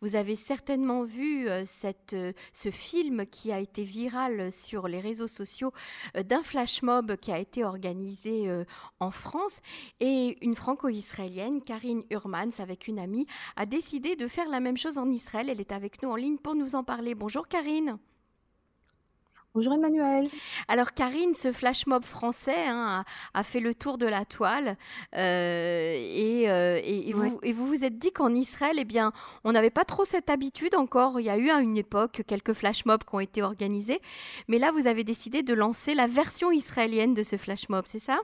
Vous avez certainement vu cette, ce film qui a été viral sur les réseaux sociaux d'un flash mob qui a été organisé en France. Et une franco-israélienne, Karine Urmans, avec une amie, a décidé de faire la même chose en Israël. Elle est avec nous en ligne pour nous en parler. Bonjour Karine. Bonjour Emmanuel. Alors Karine, ce flash mob français hein, a, fait le tour de la toile euh, euh, et, vous, vous, êtes dit qu'en Israël, eh bien, on n'avait pas trop cette habitude encore. Il y a eu à une époque quelques flash mobs qui ont été organisés, mais là vous avez décidé de lancer la version israélienne de ce flash mob, c'est ça?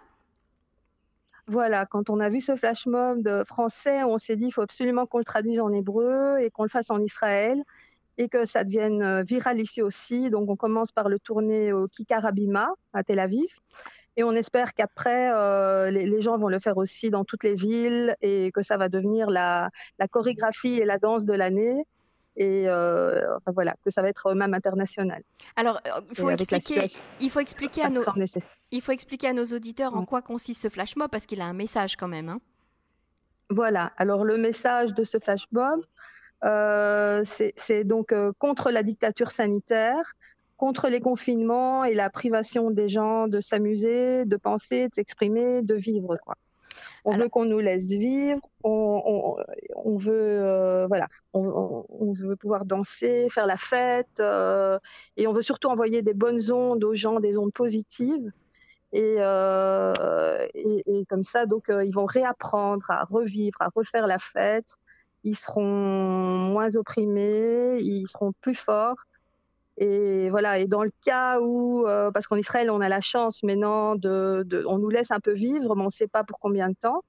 Voilà, quand on a vu ce flash mob français, on s'est dit il faut absolument qu'on le traduise en hébreu et qu'on le fasse en Israël et que ça devienne euh, viral ici aussi. Donc on commence par le tourner au Kikarabima à Tel Aviv. Et on espère qu'après, euh, les, gens vont le faire aussi dans toutes les villes et que ça va devenir la, chorégraphie et la danse de l'année. Et euh, enfin voilà, que ça va être même international. Alors, il faut, expliquer, il, faut expliquer à nos, il faut expliquer à nos auditeurs en quoi consiste ce flash mob parce qu'il a un message quand même. Hein. Voilà, alors le message de ce flash mob, c'est donc euh, contre la dictature sanitaire, contre les confinements et la privation des gens de s'amuser, de penser, de s'exprimer, de vivre. Quoi. On veut qu'on nous laisse vivre, on, veut, euh, voilà, on, veut pouvoir danser, faire la fête, et on veut surtout envoyer des bonnes ondes aux gens, des ondes positives. Et, et, comme ça, donc, ils vont réapprendre à revivre, à refaire la fête, ils seront moins opprimés, ils seront plus forts. Et voilà. Et dans le cas où, euh, parce qu'en Israël, on a la chance maintenant de, de, on nous laisse un peu vivre, mais on ne sait pas pour combien de temps.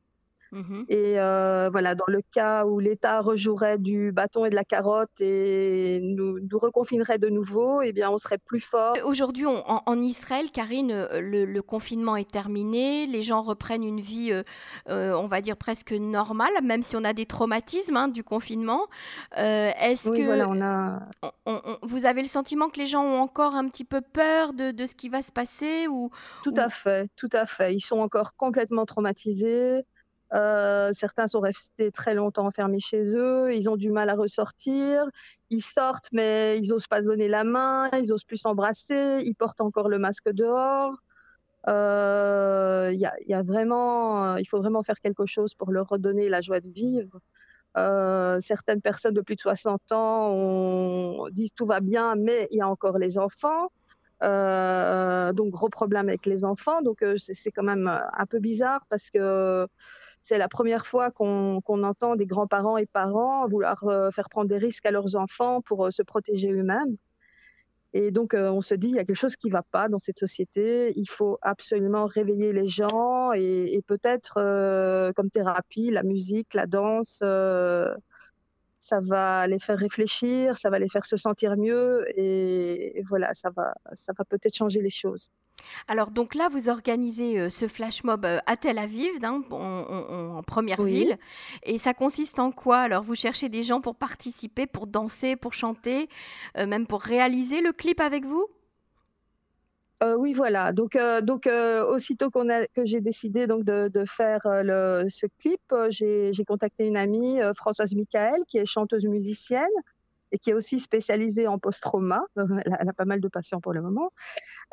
Mhm. Et euh, voilà, dans le cas où l'État rejouerait du bâton et de la carotte et nous, nous reconfinerait de nouveau, eh bien, on serait plus fort. Aujourd'hui, en, Israël, Karine, euh, le, confinement est terminé, les gens reprennent une vie, euh, on va dire presque normale, même si on a des traumatismes hein, du confinement. Est-ce que voilà, on a... vous avez le sentiment que les gens ont encore un petit peu peur de, de ce qui va se passer ou Tout à fait, tout à fait. Ils sont encore complètement traumatisés. Euh, certains sont restés très longtemps enfermés chez eux, ils ont du mal à ressortir, ils sortent mais ils n'osent pas se donner la main, ils n'osent plus s'embrasser, ils portent encore le masque dehors. Euh, y a vraiment, il faut vraiment faire quelque chose pour leur redonner la joie de vivre. Euh, certaines personnes de plus de 60 ans disent tout va bien, mais il y a encore les enfants. Euh, donc gros problème avec les enfants. Donc euh, c'est quand même un peu bizarre parce que c'est la première fois qu'on entend des grands-parents et parents vouloir euh, faire prendre des risques à leurs enfants pour euh, se protéger eux-mêmes. Et donc, euh, on se dit, il y a quelque chose qui ne va pas dans cette société. Il faut absolument réveiller les gens et, peut-être, comme thérapie, la musique, la danse, ça va les faire réfléchir, ça va les faire se sentir mieux et, et voilà, ça va, ça va peut-être changer les choses. Alors donc là, vous organisez euh, ce flash mob euh, à Tel Aviv, hein, en, première ville. Et ça consiste en quoi? Alors vous cherchez des gens pour participer, pour danser, pour chanter, euh, même pour réaliser le clip avec vous? Oui, voilà. Donc, donc aussitôt qu'on a, que j'ai décidé donc de, faire ce clip, j'ai contacté une amie, Françoise Michael, qui est chanteuse musicienne et qui est aussi spécialisée en post-trauma. Elle, a pas mal de patients pour le moment.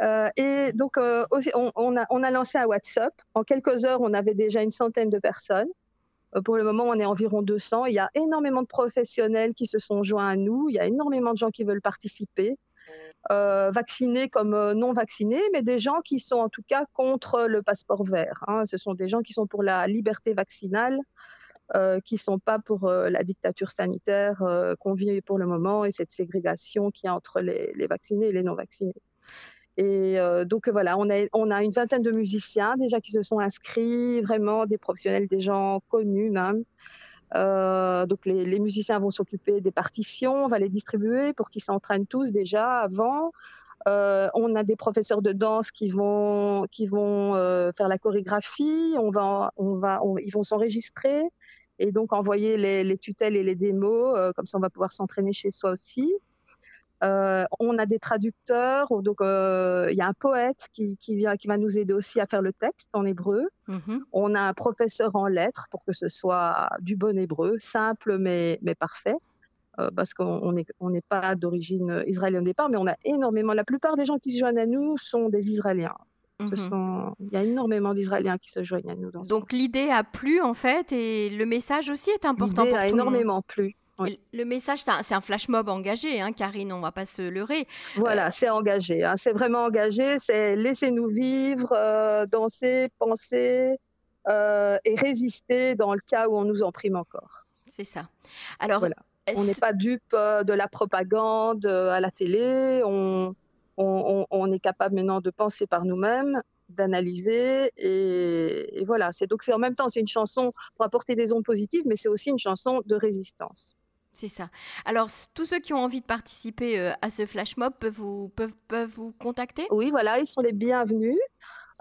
Euh, et donc, euh, on, a, on, a, lancé un WhatsApp. En quelques heures, on avait déjà une centaine de personnes. Euh, pour le moment, on est environ 200. Il y a énormément de professionnels qui se sont joints à nous. Il y a énormément de gens qui veulent participer. Vaccinés comme non vaccinés, mais des gens qui sont en tout cas contre le passeport vert. Hein. Ce sont des gens qui sont pour la liberté vaccinale, euh, qui sont pas pour la dictature sanitaire qu'on vit pour le moment et cette ségrégation qui y a entre les, les vaccinés et les non vaccinés. Et euh, donc voilà, on a, on a une vingtaine de musiciens déjà qui se sont inscrits, vraiment des professionnels, des gens connus même. Euh, donc les, musiciens vont s'occuper des partitions, on va les distribuer pour qu'ils s'entraînent tous déjà avant. Euh, on a des professeurs de danse qui vont qui vont euh, faire la chorégraphie. On va on va ils vont s'enregistrer et donc envoyer les, les, tutelles et les démos. Comme ça, on va pouvoir s'entraîner chez soi aussi. Euh, on a des traducteurs, donc euh, il y a un poète qui, vient, qui va nous aider aussi à faire le texte en hébreu. Mhm. On a un professeur en lettres pour que ce soit du bon hébreu, simple mais, mais parfait. parce qu'on n'est on pas d'origine israélienne au départ, mais on a énormément. La plupart des gens qui se joignent à nous sont des Israéliens. Mhm. sont, il y a énormément d'Israéliens qui se joignent à nous dans Donc l'idée a plu en fait et le message aussi est important pour a tout le monde. énormément plu. Oui. Le message, c'est un, flash mob engagé, hein, Karine, on va pas se leurrer. Voilà, c'est engagé. hein, C'est vraiment engagé. C'est laissez-nous vivre, euh, danser, penser euh, et résister dans le cas où on nous opprime encore. C'est ça. Alors, Voilà. On n'est pas dupe euh, de la propagande euh, à la télé. On, on- on- on est capable maintenant de penser par nous-mêmes, d'analyser et, et voilà. C'est donc c'est en même temps c'est une chanson pour apporter des ondes positives, mais c'est aussi une chanson de résistance. C'est ça. Alors, tous ceux qui ont envie de participer euh, à ce flash mob peuvent vous, peuvent, peuvent vous contacter? Oui, voilà, ils sont les bienvenus.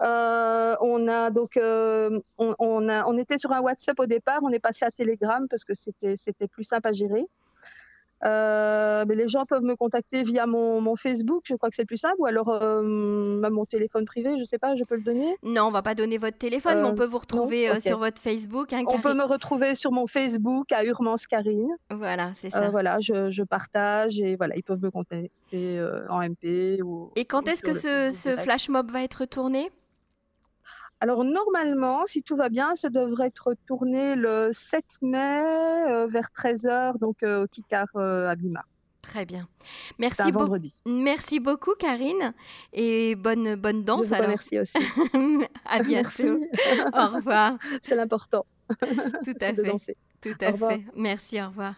Euh, on a donc, euh, on, on était sur un WhatsApp au départ, on est passé à Telegram parce que c'était, c'était plus simple à gérer. Euh, mais les gens peuvent me contacter via mon, mon Facebook, je crois que c'est le plus simple, ou alors euh, mon téléphone privé, je sais pas, je peux le donner. Non, on va pas donner votre téléphone, mais on Euh, peut vous retrouver sur votre Facebook. hein, On peut me retrouver sur mon Facebook à Urmance Karine. Voilà, c'est ça. voilà, je, je partage et voilà, ils peuvent me contacter en MP ou. Et quand est-ce que ce, ce flash mob va être tourné? Alors normalement, si tout va bien, ça devrait être tourné le 7 mai euh, vers 13h, donc euh, au Kikar euh, à Bima. Très bien. Merci, un beau- vendredi. Merci beaucoup, Karine. Et bonne, bonne Je danse vous alors. remercie aussi. à bientôt. Au revoir. c'est l'important, Tout à de fait. danser. Tout Au à revoir. fait. Merci, au revoir.